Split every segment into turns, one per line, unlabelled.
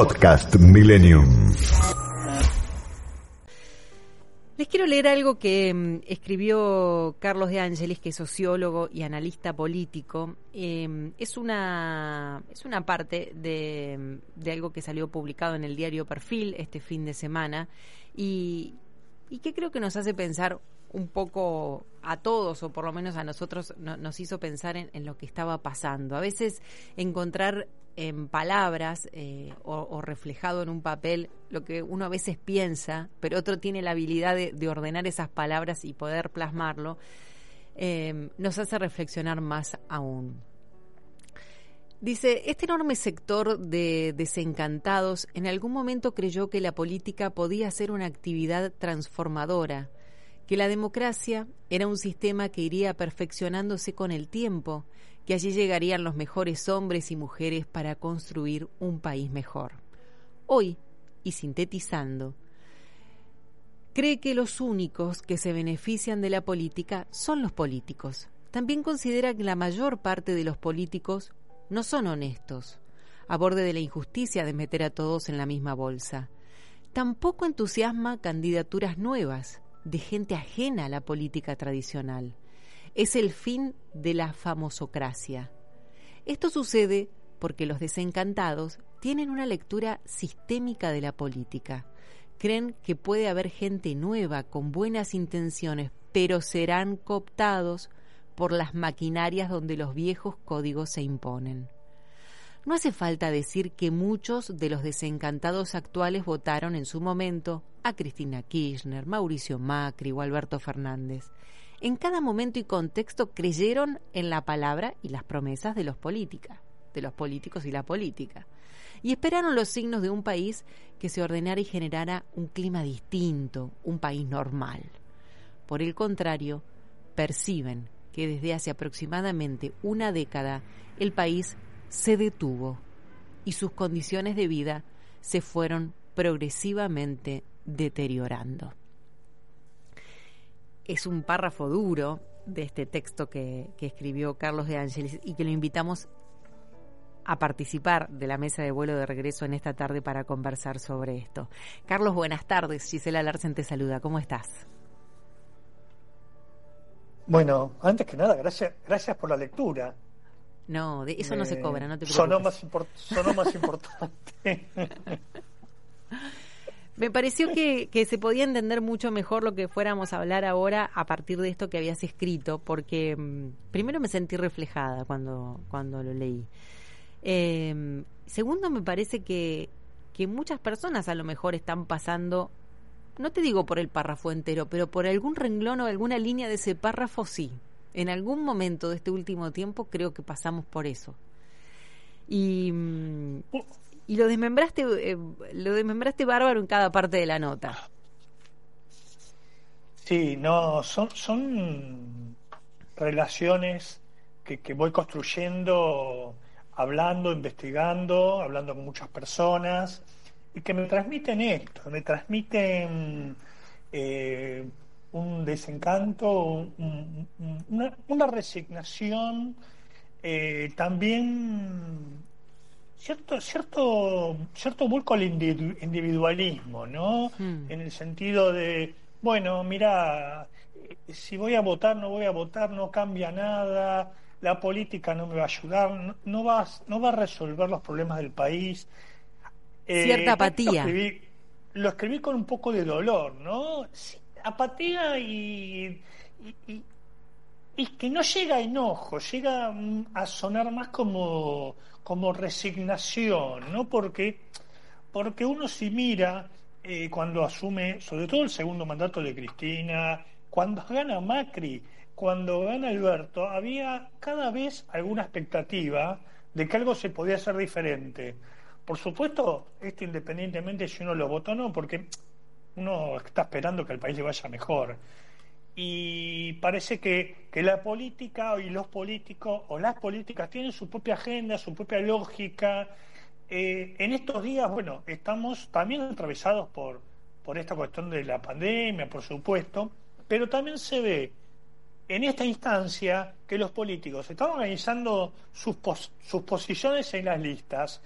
Podcast Millennium.
Les quiero leer algo que mm, escribió Carlos de Ángeles, que es sociólogo y analista político. Em, es, una, es una parte de, de, algo que salió publicado en el diario Perfil este fin de semana y, y que creo que nos hace pensar un poco a todos, o por lo menos a nosotros, nos hizo pensar en, lo que estaba pasando. A veces encontrar en palabras eh, o, reflejado en un papel lo que uno a veces piensa, pero otro tiene la habilidad de, ordenar esas palabras y poder plasmarlo, eh, nos hace reflexionar más aún. Dice, este enorme sector de desencantados en algún momento creyó que la política podía ser una actividad transformadora, que la democracia era un sistema que iría perfeccionándose con el tiempo, que allí llegarían los mejores hombres y mujeres para construir un país mejor. Hoy, y sintetizando, cree que los únicos que se benefician de la política son los políticos. También considera que la mayor parte de los políticos no son honestos, a borde de la injusticia de meter a todos en la misma bolsa. Tampoco entusiasma candidaturas nuevas, de gente ajena a la política tradicional. Es el fin de la famosocracia. Esto sucede porque los desencantados tienen una lectura sistémica de la política. Creen que puede haber gente nueva con buenas intenciones, pero serán cooptados por las maquinarias donde los viejos códigos se imponen. No hace falta decir que muchos de los desencantados actuales votaron en su momento a Cristina Kirchner, Mauricio Macri o Alberto Fernández. En cada momento y contexto creyeron en la palabra y las promesas de los políticos, de los políticos y la política. Y esperaron los signos de un país que se ordenara y generara un clima distinto, un país normal. Por el contrario, perciben que desde hace aproximadamente una década el país se detuvo y sus condiciones de vida se fueron progresivamente deteriorando. Es un párrafo duro de este texto que, escribió Carlos de Ángeles y que lo invitamos a participar de la mesa de vuelo de regreso en esta tarde para conversar sobre esto. Carlos, buenas tardes. Gisela Larsen te saluda. ¿Cómo estás?
Bueno, antes que nada, gracias, gracias por la lectura.
No, de eso no se cobra, no te preocupes.
Sonó más, sonó más importante.
Me pareció que, que, se podía entender mucho mejor lo que fuéramos a hablar ahora a partir de esto que habías escrito, porque mm, primero me sentí reflejada cuando, cuando lo leí. Eh, segundo, me parece que, que muchas personas a lo mejor están pasando, no te digo por el párrafo entero, pero por algún renglón o alguna línea de ese párrafo sí. En algún momento de este último tiempo creo que pasamos por eso. Y, y lo desmembraste, eh, lo desmembraste bárbaro en cada parte de la nota.
Sí, no, son, son relaciones que, que voy construyendo, hablando, investigando, hablando con muchas personas, y que me transmiten esto, me transmiten eh, un desencanto, una, resignación, eh, también cierto, cierto, cierto vuelco al individualismo, ¿no? Hmm. En el sentido de, bueno, mira, si voy a votar, no voy a votar, no cambia nada, la política no me va a ayudar, no, va, no va a resolver los problemas del país.
Cierta eh, apatía.
Lo escribí, con un poco de dolor, ¿no? Apatía y, y, que no llega a enojo, llega a sonar más como, como resignación, ¿no? Porque, porque uno si mira eh, cuando asume, sobre todo el segundo mandato de Cristina, cuando gana Macri, cuando gana Alberto, había cada vez alguna expectativa de que algo se podía hacer diferente. Por supuesto, esto independientemente si uno lo votó o no, porque uno está esperando que el país le vaya mejor. Y parece que, que la política y los políticos o las políticas tienen su propia agenda, su propia lógica. Eh, en estos días, bueno, estamos también atravesados por, por esta cuestión de la pandemia, por supuesto, pero también se ve en esta instancia que los políticos están organizando sus, sus posiciones en las listas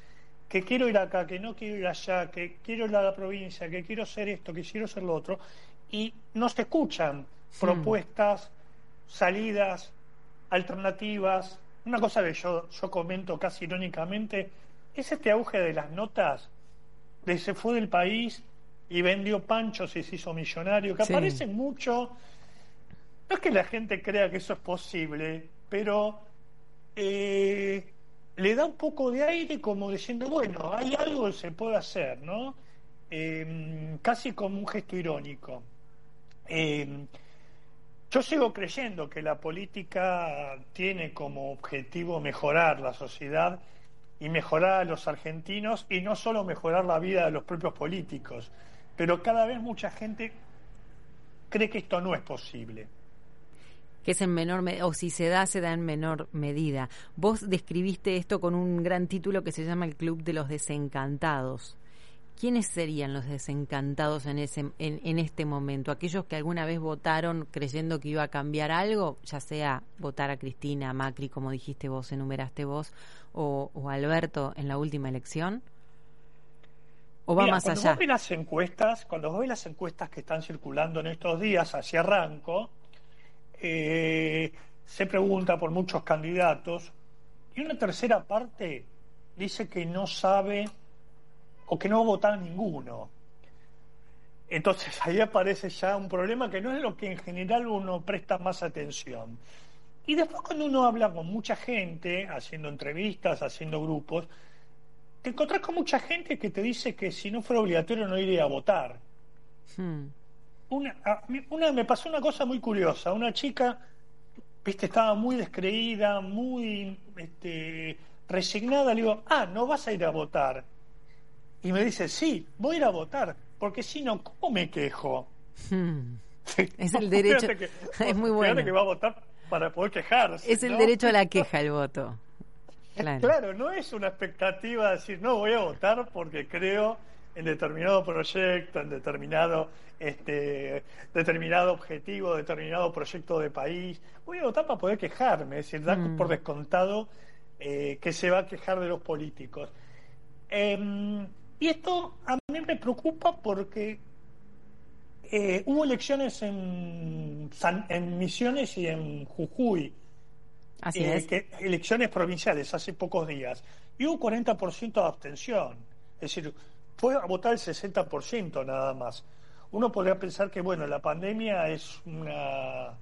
que quiero ir acá, que no quiero ir allá, que quiero ir a la provincia, que quiero hacer esto, que quiero hacer lo otro, y no se escuchan propuestas, salidas, alternativas. Una cosa que yo, yo comento casi irónicamente es este auge de las notas de se fue del país y vendió panchos y se hizo millonario, que
Sí.
aparece mucho. No es que la gente crea que eso es posible, pero eh, le da un poco de aire como diciendo, bueno, hay algo que se puede hacer, ¿no? Eh, casi como un gesto irónico. Eh, yo sigo creyendo que la política tiene como objetivo mejorar la sociedad y mejorar a los argentinos y no solo mejorar la vida de los propios políticos, pero cada vez mucha gente cree que esto no es posible.
Que es en menor me- o si se da se da en menor medida. Vos describiste esto con un gran título que se llama el Club de los Desencantados. ¿Quiénes serían los desencantados en ese en, en este momento? Aquellos que alguna vez votaron creyendo que iba a cambiar algo, ya sea votar a Cristina, a Macri, como dijiste vos, enumeraste vos, o, o Alberto en la última elección. ¿O va
Mira,
más
cuando
allá?
vos ves las encuestas, cuando vos ves las encuestas que están circulando en estos días hacia arranco, eh, se pregunta por muchos candidatos y una tercera parte dice que no sabe o que no va a votar ninguno. Entonces ahí aparece ya un problema que no es lo que en general uno presta más atención. Y después cuando uno habla con mucha gente, haciendo entrevistas, haciendo grupos, te encontrás con mucha gente que te dice que si no fuera obligatorio no iría a votar.
Hmm.
Una, me pasó una cosa muy curiosa. Una chica, viste, estaba muy descreída, muy este, resignada. Le digo, ah, no vas a ir a votar. Y me dice, sí, voy a ir a votar, porque si no, ¿cómo me quejo?
Hmm.
Sí.
Es el derecho-
Fíjate
es muy bueno.
que va a votar para poder quejarse.
Es el
¿no?
derecho a la queja el voto. Claro.
Claro, no es una expectativa de decir, no, voy a votar porque creo en determinado proyecto, en determinado, este, determinado objetivo, determinado proyecto de país. Voy a votar para poder quejarme, es decir, dar
Mm.
por descontado eh, que se va a quejar de los políticos. Em, y esto a mí me preocupa porque eh, hubo elecciones en, San- en Misiones y en Jujuy.
Así
Eh,
es.
que- elecciones provinciales hace pocos días y hubo 40% de abstención. Es decir, fue a votar el 60% nada más. Uno podría pensar que, bueno, la pandemia es una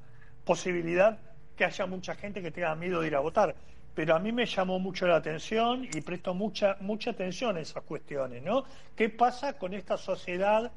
posibilidad que haya mucha gente que tenga miedo de ir a votar. Pero a mí me llamó mucho la atención y presto mucha, mucha atención a esas cuestiones, ¿no? ¿Qué pasa con esta sociedad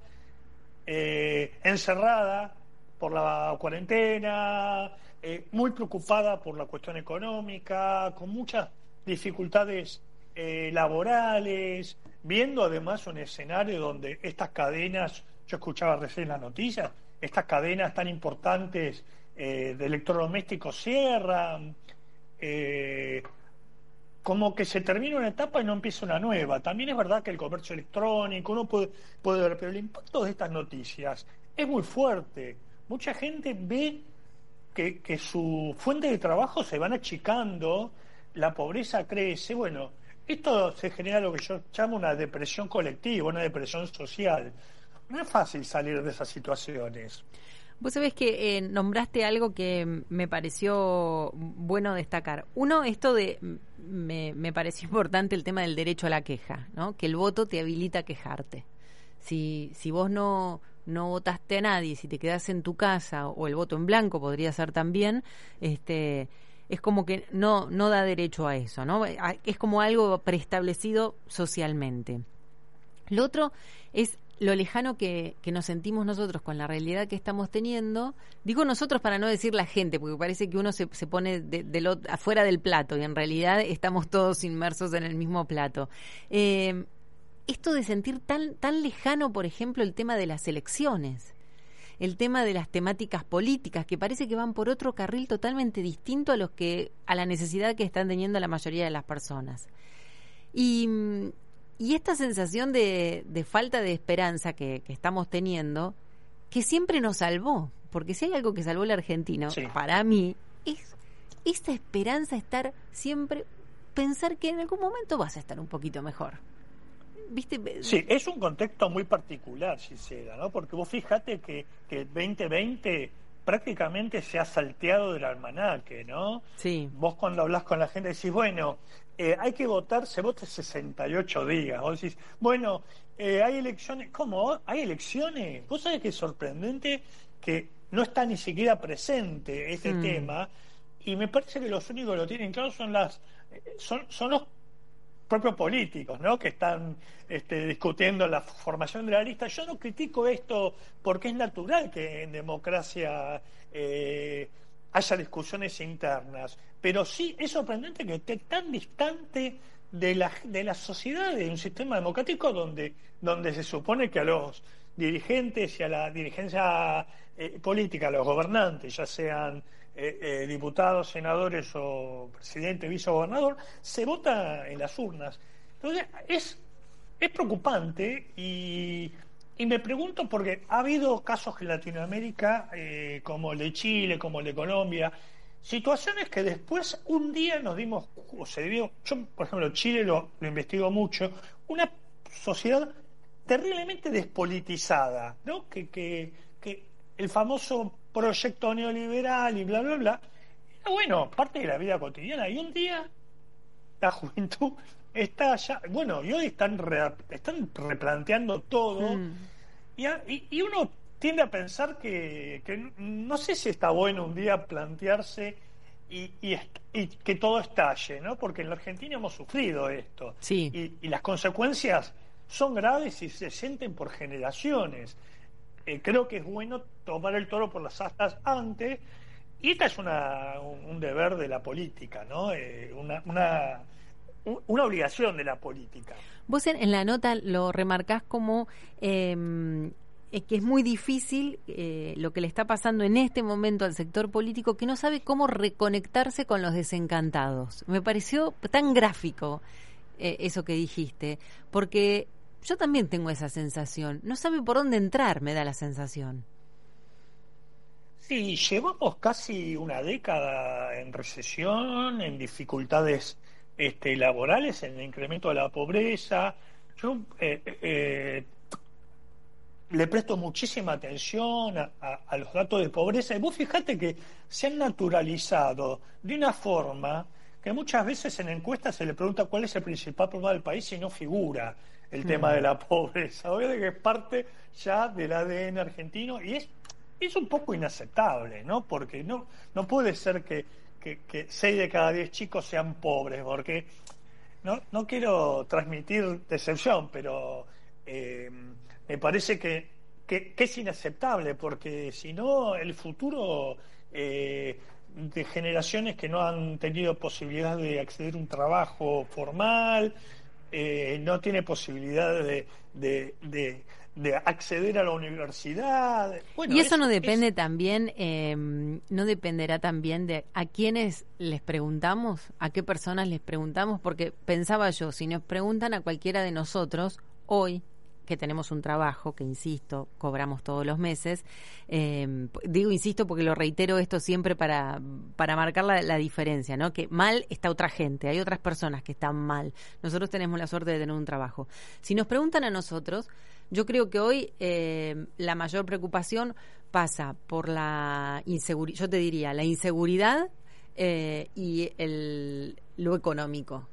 eh, encerrada por la cuarentena, eh, muy preocupada por la cuestión económica, con muchas dificultades eh, laborales, viendo además un escenario donde estas cadenas, yo escuchaba recién las noticias, estas cadenas tan importantes eh, de electrodomésticos cierran, eh, como que se termina una etapa y no empieza una nueva. También es verdad que el comercio electrónico, uno puede, puede ver, pero el impacto de estas noticias es muy fuerte. Mucha gente ve que, que su fuente de trabajo se van achicando, la pobreza crece. Bueno, esto se genera lo que yo llamo una depresión colectiva, una depresión social. No es fácil salir de esas situaciones.
Vos sabés que eh, nombraste algo que me pareció bueno destacar. Uno, esto de, me, me pareció importante el tema del derecho a la queja, ¿no? Que el voto te habilita a quejarte. Si, si vos no, no votaste a nadie, si te quedás en tu casa, o el voto en blanco podría ser también, este, es como que no, no da derecho a eso, ¿no? Es como algo preestablecido socialmente. Lo otro es lo lejano que, que nos sentimos nosotros con la realidad que estamos teniendo. Digo nosotros para no decir la gente, porque parece que uno se, se pone de, ot- afuera del plato y en realidad estamos todos inmersos en el mismo plato. Eh, esto de sentir tan, tan lejano, por ejemplo, el tema de las elecciones, el tema de las temáticas políticas, que parece que van por otro carril totalmente distinto a los que, a la necesidad que están teniendo la mayoría de las personas. Y, y esta sensación de, de falta de esperanza que, que estamos teniendo, que siempre nos salvó, porque si hay algo que salvó la Argentina,
Sí.
para mí, es esta esperanza estar siempre, pensar que en algún momento vas a estar un poquito mejor. ¿Viste?
Sí, es un contexto muy particular, Gisela, ¿no? Porque vos fíjate que, que el 2020 prácticamente se ha salteado del almanaque, ¿no?
Sí.
Vos cuando hablas con la gente decís, bueno, eh, hay que votar, se vota 68 días. Vos decís, bueno, eh, hay elecciones. ¿Cómo? ¿Hay elecciones? Vos sabés que es sorprendente que no está ni siquiera presente este
Mm.
tema y me parece que los únicos que lo tienen claro son las eh, son, son los propios políticos, ¿no? Que están este, discutiendo la formación de la lista. Yo no critico esto porque es natural que en democracia eh, haya discusiones internas, pero sí es sorprendente que esté tan distante de la, de la sociedad, de un sistema democrático donde, donde se supone que a los dirigentes y a la dirigencia eh, política, a los gobernantes, ya sean eh, eh, diputados, senadores o presidente, vicegobernador, se vota en las urnas. Entonces, es, es preocupante y, y me pregunto porque ha habido casos en Latinoamérica, eh, como el de Chile, como el de Colombia, situaciones que después un día nos dimos, o se debió, yo por ejemplo Chile lo, lo investigo mucho, una sociedad terriblemente despolitizada, ¿no? Que, que, que el famoso proyecto neoliberal y bla, bla, bla, era bueno, parte de la vida cotidiana. Y un día la juventud está ya, bueno, y hoy están, re- están replanteando todo.
Mm.
Y, a- y- y uno tiende a pensar que, que no sé si está bueno un día plantearse y, y que todo estalle, ¿no? Porque en la Argentina hemos sufrido esto.
Sí.
Y, y las consecuencias son graves y se sienten por generaciones. Eh, creo que es bueno tomar el toro por las astas antes. Y esta es una, un, deber de la política, ¿no? Eh, una, una, una obligación de la política.
Vos en, en la nota lo remarcás como eh, que es muy difícil eh, lo que le está pasando en este momento al sector político que no sabe cómo reconectarse con los desencantados. Me pareció tan gráfico eh, eso que dijiste, porque yo también tengo esa sensación. No sabe por dónde entrar, me da la sensación.
Sí, llevamos casi una década en recesión, en dificultades este, laborales, en el incremento de la pobreza. Yo eh, eh, le presto muchísima atención a, a- a los datos de pobreza y vos fijate que se han naturalizado de una forma que muchas veces en encuestas se le pregunta cuál es el principal problema del país y no figura el tema de la pobreza. Obviamente que es parte ya del ADN argentino y es, es un poco inaceptable, ¿no? Porque no, no puede ser que, que, que 6 de cada 10 chicos sean pobres, porque no, no quiero transmitir decepción, pero eh, me parece que, que, que es inaceptable, porque si no, el futuro eh, de generaciones que no han tenido posibilidad de acceder a un trabajo formal, eh, no tiene posibilidad de, de, de- de acceder a la universidad. Bueno,
y eso
es-
no
es-
depende también, eh, no dependerá también de a quiénes les preguntamos, a qué personas les preguntamos, porque pensaba yo, si nos preguntan a cualquiera de nosotros, hoy que tenemos un trabajo, que insisto, cobramos todos los meses, eh, digo insisto porque lo reitero esto siempre para, para marcar la, la diferencia, ¿no? Que mal está otra gente, hay otras personas que están mal. Nosotros tenemos la suerte de tener un trabajo. Si nos preguntan a nosotros, yo creo que hoy eh, la mayor preocupación pasa por la inseguridad, yo te diría, la inseguridad eh, y el, lo económico.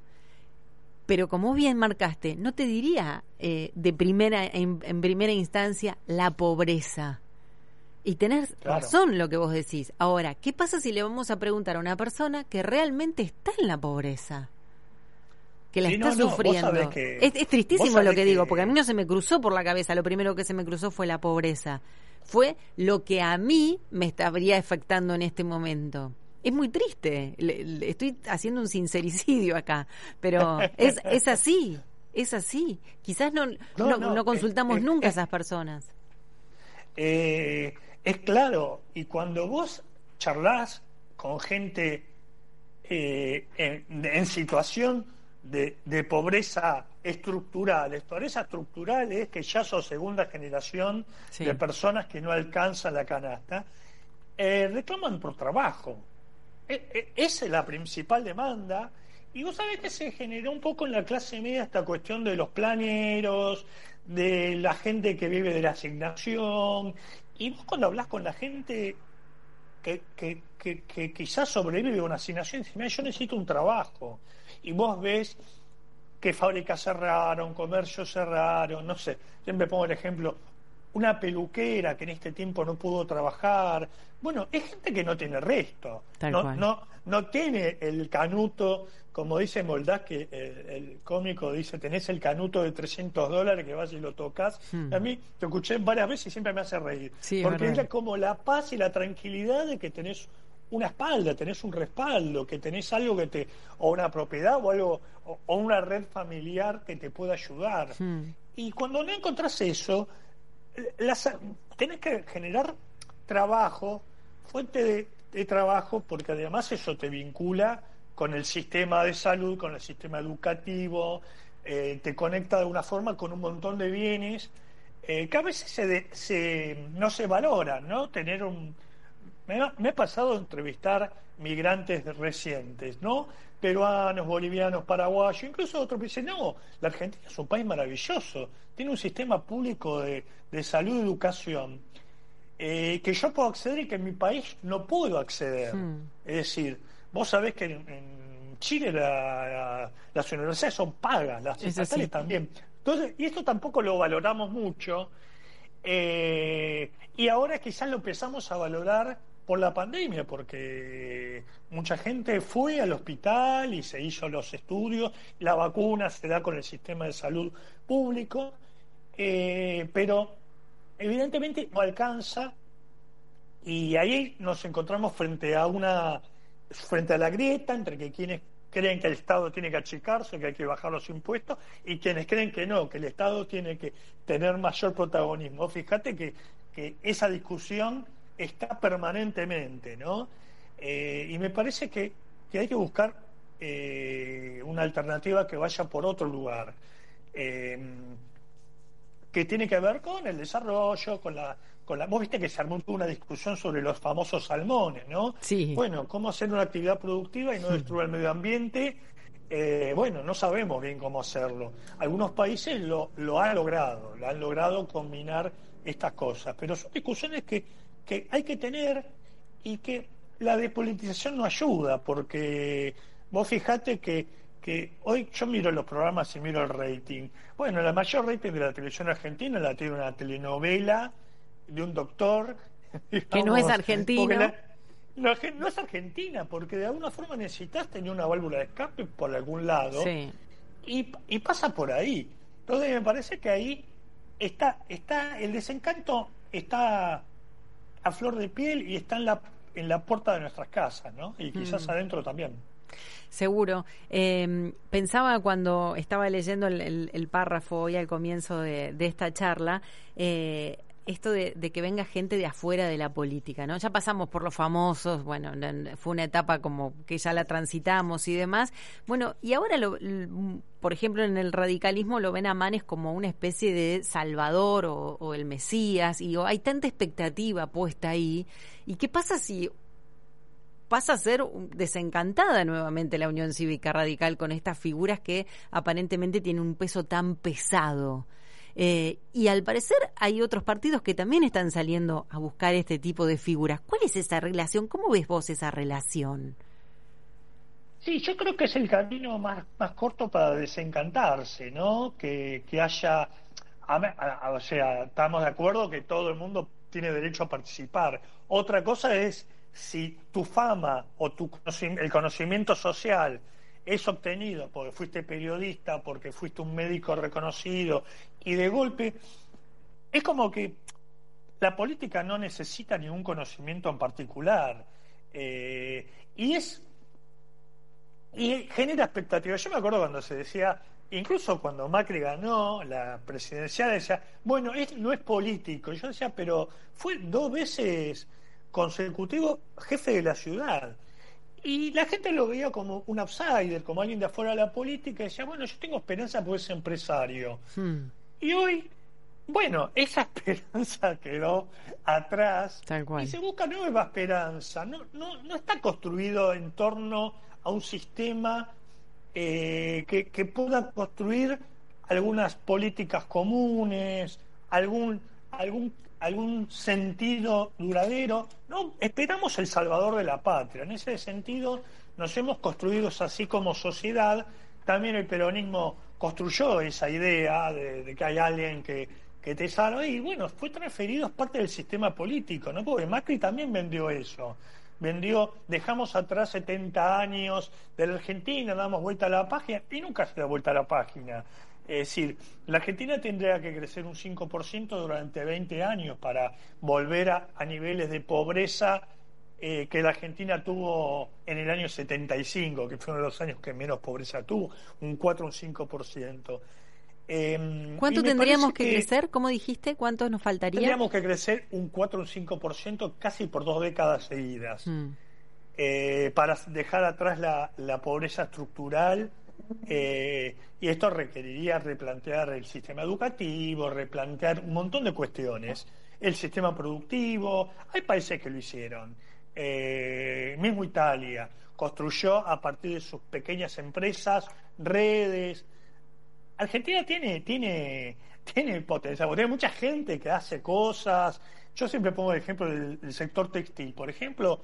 Pero como bien marcaste, no te diría eh, de primera en, en primera instancia la pobreza. Y tenés
Claro.
razón lo que vos decís. Ahora, ¿qué pasa si le vamos a preguntar a una persona que realmente está en la pobreza? Que la
Sí,
está
no,
sufriendo.
que-
es, es tristísimo lo
sabés
que digo,
que-
porque a mí no se me cruzó por la cabeza. Lo primero que se me cruzó fue la pobreza. Fue lo que a mí me estaría afectando en este momento. Es muy triste. Le- le- estoy haciendo un sincericidio acá, pero es, es así. Es así. Quizás no, no,
No,
no
no,
consultamos
es-
nunca a
es-
esas personas.
Eh, es claro, y cuando vos charlas con gente eh, en, en situación de, de pobreza estructural, pobreza estructural es que ya sos segunda generación
Sí.
de personas que no alcanzan la canasta, eh, reclaman por trabajo. E- e- Esa es la principal demanda Y vos sabés que se generó un poco en la clase media esta cuestión de los planeros, de la gente que vive de la asignación. Y vos cuando hablas con la gente que, que, que, quizás sobrevive a una asignación, dices, mira, yo necesito un trabajo. Y vos ves que fábricas cerraron, comercios cerraron, no sé, siempre pongo el ejemplo, una peluquera que en este tiempo no pudo trabajar. Bueno, es gente que no tiene resto, no, no, no tiene el canuto, como dice Moldaz, que el, cómico dice, tenés el canuto de 300 dólares que vas y lo tocas. Hmm. A mí te escuché varias veces y siempre me hace reír, porque es, como la paz y la tranquilidad de que tenés una espalda, tenés un respaldo, que tenés algo que te, o una propiedad o algo, o, una red familiar que te pueda ayudar. Hmm. Y cuando no encontrás eso, las, tenés que generar trabajo, fuente de, trabajo, porque además eso te vincula con el sistema de salud, con el sistema educativo, eh, te conecta de una forma con un montón de bienes eh, que a veces se, se, no se valoran, ¿no? Tener un... Me ha, me ha pasado entrevistar migrantes recientes, ¿no? peruanos, bolivianos, paraguayos, incluso otros dicen, no, la Argentina es un país maravilloso, tiene un sistema público de, salud y educación eh, que yo puedo acceder y que en mi país no puedo acceder. Hmm. Es decir, vos sabés que en, Chile las universidades son pagas, las estatales también. Entonces, y esto tampoco lo valoramos mucho, eh, y ahora quizás lo empezamos a valorar por la pandemia, porque mucha gente fue al hospital y se hizo los estudios, la vacuna se da con el sistema de salud público, eh, pero evidentemente no alcanza y ahí nos encontramos frente a una frente a la grieta entre que quienes creen que el Estado tiene que achicarse, que hay que bajar los impuestos, y quienes creen que no, que el Estado tiene que tener mayor protagonismo. Fíjate que, que esa discusión está permanentemente, ¿no? Eh, y me parece que, hay que buscar eh, una alternativa que vaya por otro lugar, eh, que tiene que ver con el desarrollo, con la, con la... Vos viste que se armó una discusión sobre los famosos salmones, ¿no?
Sí.
Bueno, cómo hacer una actividad productiva y no destruir el medio ambiente. bueno, no sabemos bien cómo hacerlo. Algunos países lo, lo han logrado, lo han logrado combinar estas cosas, pero son discusiones que que hay que tener y que la depolitización no ayuda, porque vos fijate que, que hoy yo miro los programas y miro el rating. Bueno, la mayor rating de la televisión argentina la tiene una telenovela de un doctor.
que no es argentino.
no, es Argentina, porque de alguna forma necesitas tener una válvula de escape por algún lado. Y, y pasa por ahí. Entonces me parece que ahí está, está el desencanto está a flor de piel y está en la, en la puerta de nuestras casas, ¿no? Y quizás mm. adentro también.
Seguro. Eh, pensaba cuando estaba leyendo el, párrafo hoy al comienzo de, esta charla, eh, esto de, que venga gente de afuera de la política, ¿no? Ya pasamos por los famosos, bueno, fue una etapa como que ya la transitamos y demás. Bueno, y ahora, lo, por ejemplo, en el radicalismo lo ven a Manes como una especie de salvador o, el Mesías, y hay tanta expectativa puesta ahí. ¿Y qué pasa si pasa a ser desencantada nuevamente la Unión Cívica Radical con estas figuras que aparentemente tienen un peso tan pesado? Eh, y al parecer hay otros partidos que también están saliendo a buscar este tipo de figuras. ¿Cuál es esa relación? ¿Cómo ves vos esa relación?
Sí, yo creo que es el camino más, más corto para desencantarse, ¿no? Que, que haya, o sea, estamos de acuerdo que todo el mundo tiene derecho a participar. Otra cosa es si tu fama o tu el conocimiento social es obtenido porque fuiste periodista, porque fuiste un médico reconocido y de golpe es como que la política no necesita ningún conocimiento en particular eh, y es y genera expectativas. Yo me acuerdo cuando se decía, incluso cuando Macri ganó la presidencial, decía, bueno, es, no es político. Yo decía, pero fue dos veces consecutivo jefe de la ciudad. Y la gente lo veía como un outsider, como alguien de afuera de la política, y decía, bueno, yo tengo esperanza por ese empresario. Hmm. Y hoy, bueno, esa esperanza quedó atrás y se busca nueva esperanza. No, no, no está construido en torno a un sistema eh, que, que pueda construir algunas políticas comunes, algún, algún, algún sentido duradero. No, esperamos el salvador de la patria. En ese sentido, nos hemos construido así como sociedad. También el peronismo construyó esa idea de, que hay alguien que, que te salva y bueno, fue transferido, es parte del sistema político, ¿no? Porque Macri también vendió eso. Vendió, dejamos atrás 70 años de la Argentina, damos vuelta a la página y nunca se da vuelta a la página. Es decir, la Argentina tendría que crecer un 5% durante 20 años para volver a, niveles de pobreza eh, que la Argentina tuvo en el año 75, que fueron los años que menos pobreza tuvo, un 4 o un 5%.
Eh, ¿Cuánto tendríamos que, crecer? ¿Cómo dijiste? ¿Cuánto nos faltaría?
Tendríamos que crecer un 4 o un 5% casi por dos décadas seguidas. Mm. Eh, para dejar atrás la, la pobreza estructural eh, y esto requeriría replantear el sistema educativo, replantear un montón de cuestiones. El sistema productivo, hay países que lo hicieron. Eh, mismo Italia construyó a partir de sus pequeñas empresas redes. Argentina tiene, tiene, tiene potencial, tiene mucha gente que hace cosas. Yo siempre pongo el ejemplo del sector textil. Por ejemplo,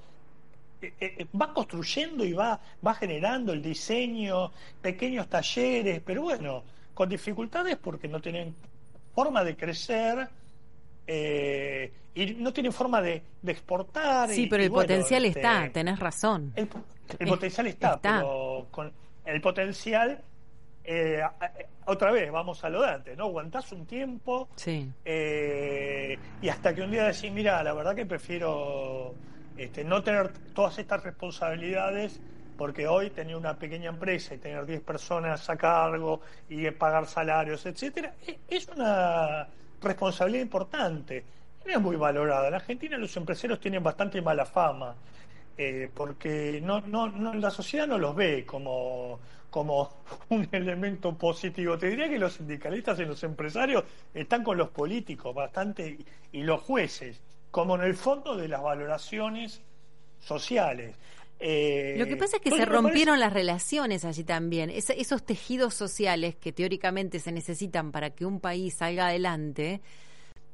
va construyendo y va, va generando el diseño, pequeños talleres, pero bueno, con dificultades porque no tienen forma de crecer eh, y no tienen forma de, exportar.
Sí, pero el potencial este, está, tenés razón.
El, potencial está, pero con el potencial, otra vez, vamos a lo de antes, ¿no? Aguantás un tiempo
sí.
y hasta que un día decís, mira, la verdad que prefiero este, no tener todas estas responsabilidades, porque hoy tener una pequeña empresa y tener 10 personas a cargo y pagar salarios, etcétera, e, es una responsabilidad importante. No es muy valorada. En Argentina los empresarios tienen bastante mala fama. Eh, porque no, no, no, la sociedad no los ve como, como un elemento positivo. Te diría que los sindicalistas y los empresarios están con los políticos bastante y los jueces como en el fondo de las valoraciones sociales.
Eh, Lo que pasa es que se rompieron las relaciones allí también. esos tejidos sociales que teóricamente se necesitan para que un país salga adelante,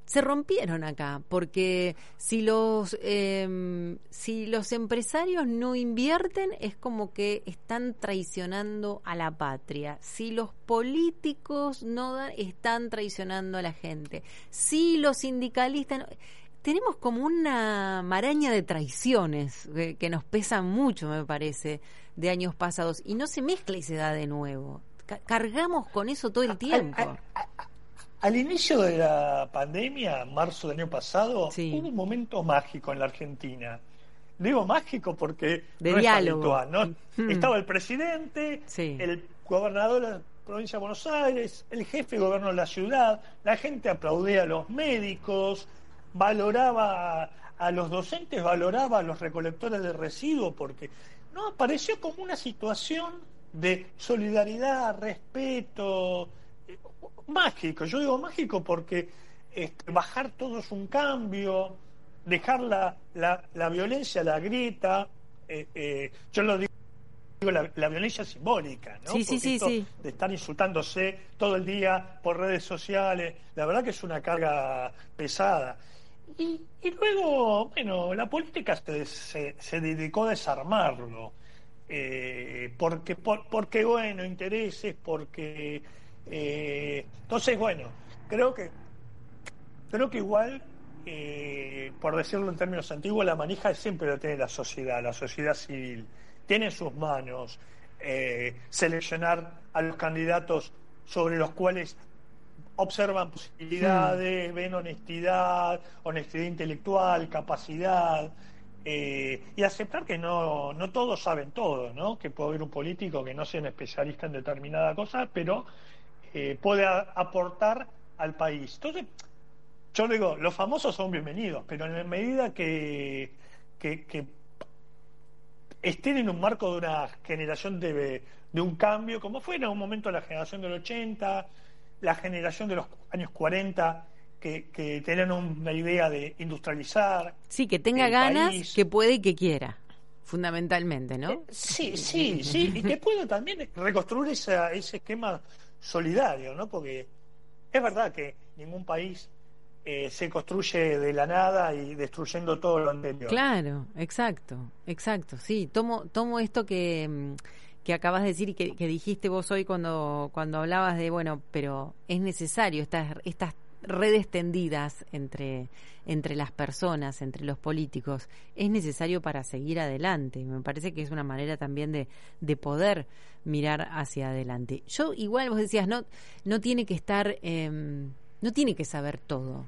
se rompieron acá, porque si los, em, si los empresarios no invierten es como que están traicionando a la patria. Si los políticos no dan, están traicionando a la gente. Si los sindicalistas tenemos como una maraña de traiciones que, nos pesan mucho, me parece, de años pasados, y no se mezcla y se da de nuevo. cargamos con eso todo el tiempo.
Al, inicio de la pandemia, marzo del año pasado, hubo un momento mágico en la Argentina. Digo mágico porque
de no diálogo.
Mm. Estaba el presidente, el gobernador de la provincia de Buenos Aires, el jefe de gobierno de la ciudad, la gente aplaudía a los médicos, valoraba a los docentes, valoraba a los recolectores de residuos, porque no apareció como una situación de solidaridad, respeto, eh, mágico. Yo digo mágico porque este, bajar todo es un cambio, dejar la, la, violencia, la grita, eh, eh, yo lo digo la, la, violencia simbólica, ¿no?
Sí, sí, sí, sí,
De estar insultándose todo el día por redes sociales, la verdad que es una carga pesada. Y, luego, bueno, la política se, se, dedicó a desarmarlo. Eh, porque, por, porque, bueno, intereses, porque... Eh, entonces, bueno, creo que, creo que igual, eh, por decirlo en términos antiguos, la manija siempre lo tiene la sociedad, la sociedad civil. Tiene en sus manos seleccionar a los candidatos sobre los cuales observan posibilidades, hmm. ven honestidad, honestidad intelectual, capacidad, eh, y aceptar que no, no todos saben todo, ¿no? Que puede haber un político que no sea un especialista en determinada cosa, pero eh, puede aportar al país. Entonces, yo digo, los famosos son bienvenidos, pero en la medida que, que, estén en un marco de una generación de, de un cambio, como fue en un momento la generación del 80, la generación de los años 40 que, que tenían una idea de industrializar.
Sí, que tenga ganas, que puede y que quiera. fundamentalmente, ¿no?
Eh, sí, sí, sí, y que pueda también reconstruir esa, ese esquema solidario, ¿no? Porque es verdad que ningún país eh, se construye de la nada y destruyendo todo lo anterior.
Claro, exacto, exacto. Sí, tomo, tomo esto que, mm, que acabas de decir y que, dijiste vos hoy cuando, cuando hablabas de, bueno, pero es necesario estas, estas redes tendidas entre, entre las personas, entre los políticos, es necesario para seguir adelante. Me parece que es una manera también de, de poder mirar hacia adelante. Yo igual vos decías, no, no tiene que estar, eh, no tiene que saber todo.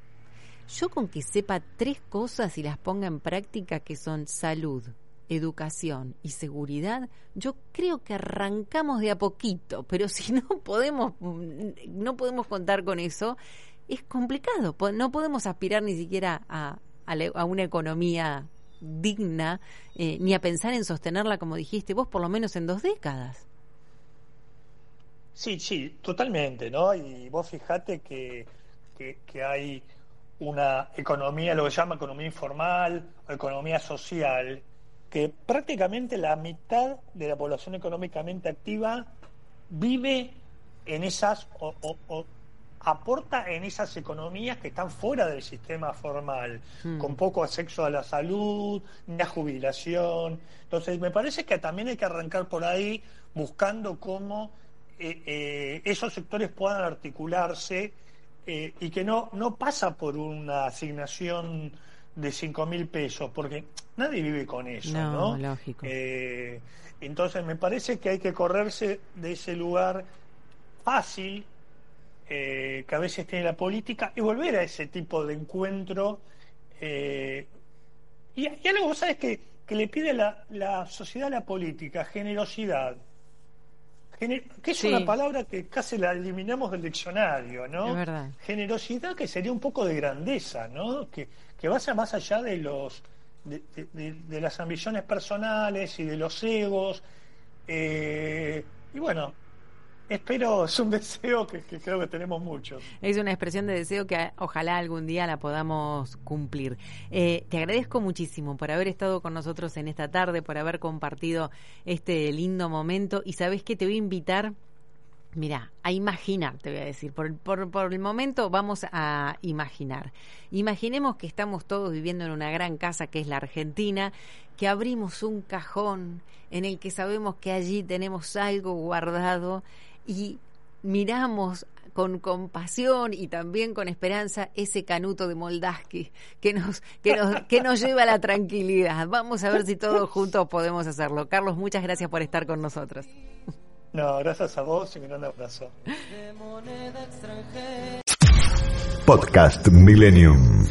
Yo con que sepa tres cosas y las ponga en práctica que son salud, educación y seguridad, yo creo que arrancamos de a poquito, pero si no podemos no podemos contar con eso, es complicado. No podemos aspirar ni siquiera a, a, una economía digna, eh, ni a pensar en sostenerla, como dijiste vos, por lo menos en dos décadas.
Sí, sí, totalmente, ¿no? Y vos fijate que, que, que hay una economía, lo que se llama economía informal o economía social, que prácticamente la mitad de la población económicamente activa vive en esas o, aporta en esas economías que están fuera del sistema formal, hmm. con poco acceso a la salud, ni a jubilación. Entonces, me parece que también hay que arrancar por ahí buscando cómo eh, eh, esos sectores puedan articularse eh, y que no, no pasa por una asignación de cinco mil pesos, porque nadie vive con eso, ¿no?
Lógico.
Eh, entonces me parece que hay que correrse de ese lugar fácil eh, que a veces tiene la política y volver a ese tipo de encuentro. y, y, algo, ¿sabes? Que, que le pide la, la sociedad a la política, generosidad que es una palabra que casi la eliminamos del diccionario, ¿no?
Es verdad.
Generosidad que sería un poco de grandeza, ¿no? Que, que vaya más allá de los de, las ambiciones personales y de los egos. Eh, y bueno, Espero, es un deseo que, creo que tenemos muchos.
Es una expresión de deseo que ojalá algún día la podamos cumplir. Eh, te agradezco muchísimo por haber estado con nosotros en esta tarde, por haber compartido este lindo momento y sabes que te voy a invitar Mira, a imaginar, te voy a decir. Por, por, por, el momento vamos a imaginar. Imaginemos que estamos todos viviendo en una gran casa que es la Argentina, que abrimos un cajón en el que sabemos que allí tenemos algo guardado y miramos con compasión y también con esperanza ese canuto de Moldaski que nos, que nos, que nos lleva a la tranquilidad. Vamos a ver si todos juntos podemos hacerlo. Carlos, muchas gracias por estar con nosotros.
No, gracias a vos y un gran abrazo.
Podcast Millennium.